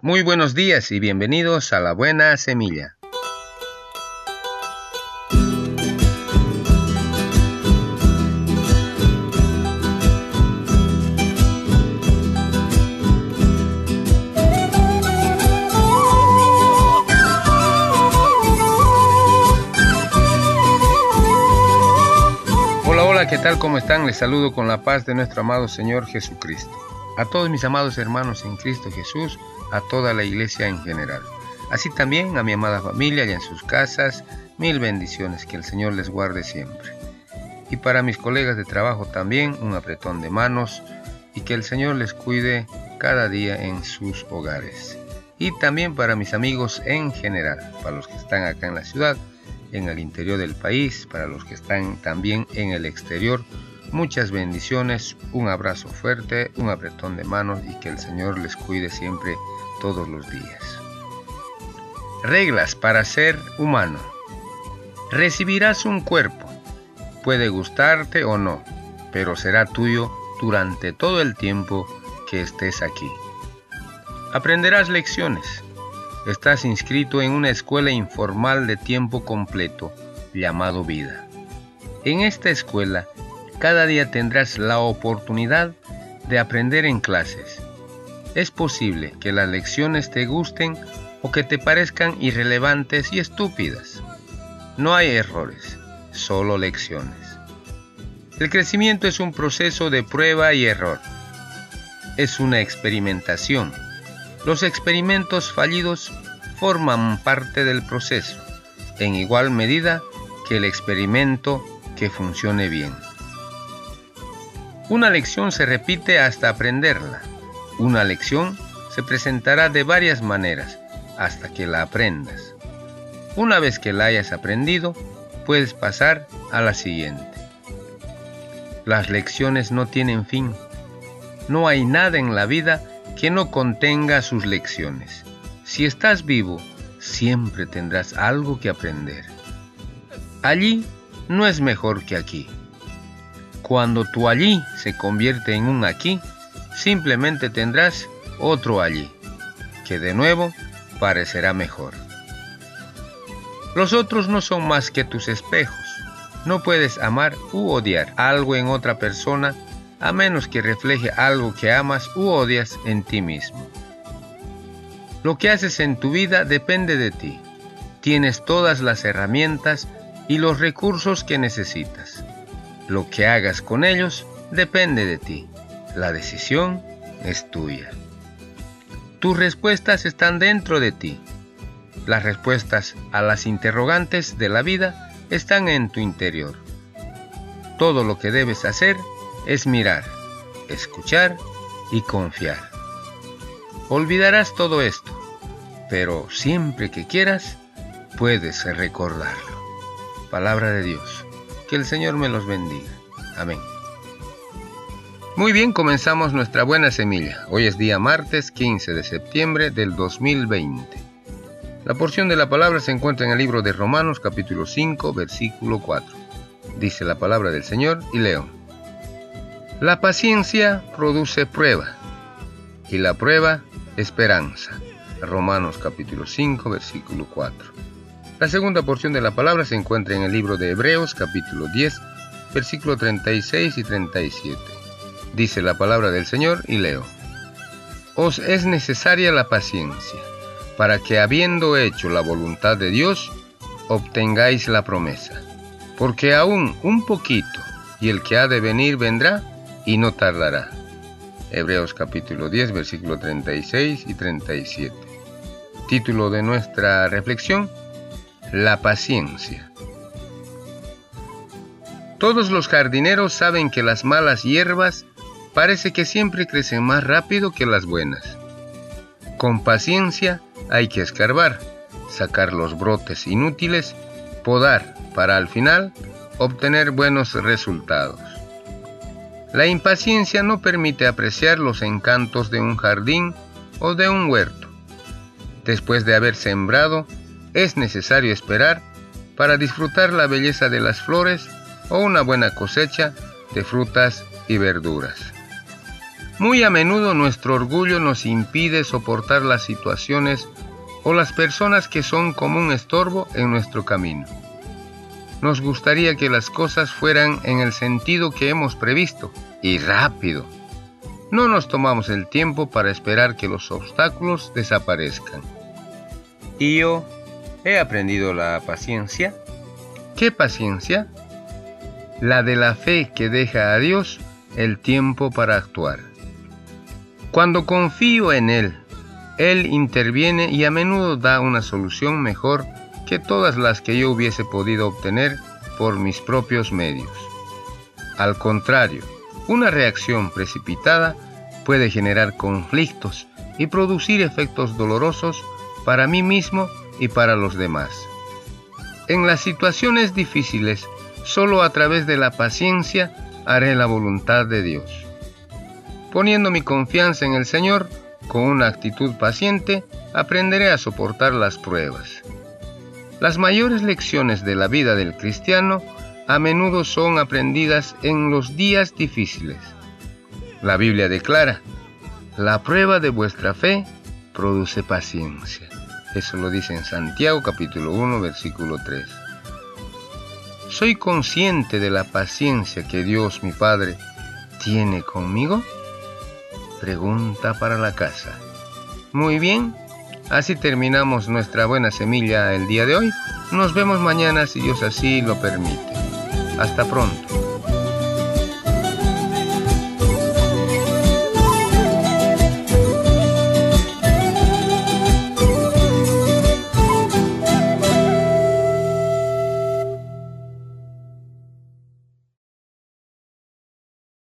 Muy buenos días y bienvenidos a La Buena Semilla. Hola, hola, ¿qué tal? ¿Cómo están? Les saludo con la paz de nuestro amado Señor Jesucristo. A todos mis amados hermanos en Cristo Jesús, a toda la iglesia en general. Así también a mi amada familia y en sus casas, mil bendiciones, que el Señor les guarde siempre. Y para mis colegas de trabajo también un apretón de manos y que el Señor les cuide cada día en sus hogares. Y también para mis amigos en general, para los que están acá en la ciudad, en el interior del país, para los que están también en el exterior, muchas bendiciones, un abrazo fuerte, un apretón de manos y que el Señor les cuide siempre todos los días. Reglas para ser humano. Recibirás un cuerpo. Puede gustarte o no, pero será tuyo durante todo el tiempo que estés aquí. Aprenderás lecciones. Estás inscrito en una escuela informal de tiempo completo llamado vida. En esta escuela, cada día tendrás la oportunidad de aprender en clases es posible que las lecciones te gusten o que te parezcan irrelevantes y estúpidas. No hay errores, solo lecciones. El crecimiento es un proceso de prueba y error. Es una experimentación. Los experimentos fallidos forman parte del proceso, en igual medida que el experimento que funcione bien. Una lección se repite hasta aprenderla. Una lección se presentará de varias maneras hasta que la aprendas. Una vez que la hayas aprendido, puedes pasar a la siguiente. Las lecciones no tienen fin. No hay nada en la vida que no contenga sus lecciones. Si estás vivo, siempre tendrás algo que aprender. Allí no es mejor que aquí. Cuando tu allí se convierte en un aquí, simplemente tendrás otro allí, que de nuevo parecerá mejor. Los otros no son más que tus espejos. No puedes amar u odiar algo en otra persona a menos que refleje algo que amas u odias en ti mismo. Lo que haces en tu vida depende de ti. Tienes todas las herramientas y los recursos que necesitas. Lo que hagas con ellos depende de ti. La decisión es tuya. Tus respuestas están dentro de ti. Las respuestas a las interrogantes de la vida están en tu interior. Todo lo que debes hacer es mirar, escuchar y confiar. Olvidarás todo esto, pero siempre que quieras, puedes recordarlo. Palabra de Dios. Que el Señor me los bendiga. Amén. Muy bien, comenzamos nuestra buena semilla. Hoy es día martes 15 de septiembre del 2020. La porción de la palabra se encuentra en el libro de Romanos capítulo 5 versículo 4. Dice la palabra del Señor y leo. La paciencia produce prueba y la prueba esperanza. Romanos capítulo 5 versículo 4. La segunda porción de la palabra se encuentra en el libro de Hebreos capítulo 10 versículo 36 y 37 dice la palabra del Señor y leo. Os es necesaria la paciencia, para que habiendo hecho la voluntad de Dios, obtengáis la promesa. Porque aún un poquito, y el que ha de venir vendrá, y no tardará. Hebreos capítulo 10, versículo 36 y 37. Título de nuestra reflexión, La paciencia. Todos los jardineros saben que las malas hierbas parece que siempre crecen más rápido que las buenas. Con paciencia hay que escarbar, sacar los brotes inútiles, podar para al final obtener buenos resultados. La impaciencia no permite apreciar los encantos de un jardín o de un huerto. Después de haber sembrado, es necesario esperar para disfrutar la belleza de las flores o una buena cosecha de frutas y verduras. Muy a menudo nuestro orgullo nos impide soportar las situaciones o las personas que son como un estorbo en nuestro camino. Nos gustaría que las cosas fueran en el sentido que hemos previsto y rápido. No nos tomamos el tiempo para esperar que los obstáculos desaparezcan. Yo he aprendido la paciencia. ¿Qué paciencia? La de la fe que deja a Dios el tiempo para actuar. Cuando confío en Él, Él interviene y a menudo da una solución mejor que todas las que yo hubiese podido obtener por mis propios medios. Al contrario, una reacción precipitada puede generar conflictos y producir efectos dolorosos para mí mismo y para los demás. En las situaciones difíciles, solo a través de la paciencia haré la voluntad de Dios. Poniendo mi confianza en el Señor, con una actitud paciente, aprenderé a soportar las pruebas. Las mayores lecciones de la vida del cristiano a menudo son aprendidas en los días difíciles. La Biblia declara, la prueba de vuestra fe produce paciencia. Eso lo dice en Santiago capítulo 1 versículo 3. ¿Soy consciente de la paciencia que Dios mi Padre tiene conmigo? Pregunta para la casa. Muy bien, así terminamos nuestra buena semilla el día de hoy. Nos vemos mañana si Dios así lo permite. Hasta pronto.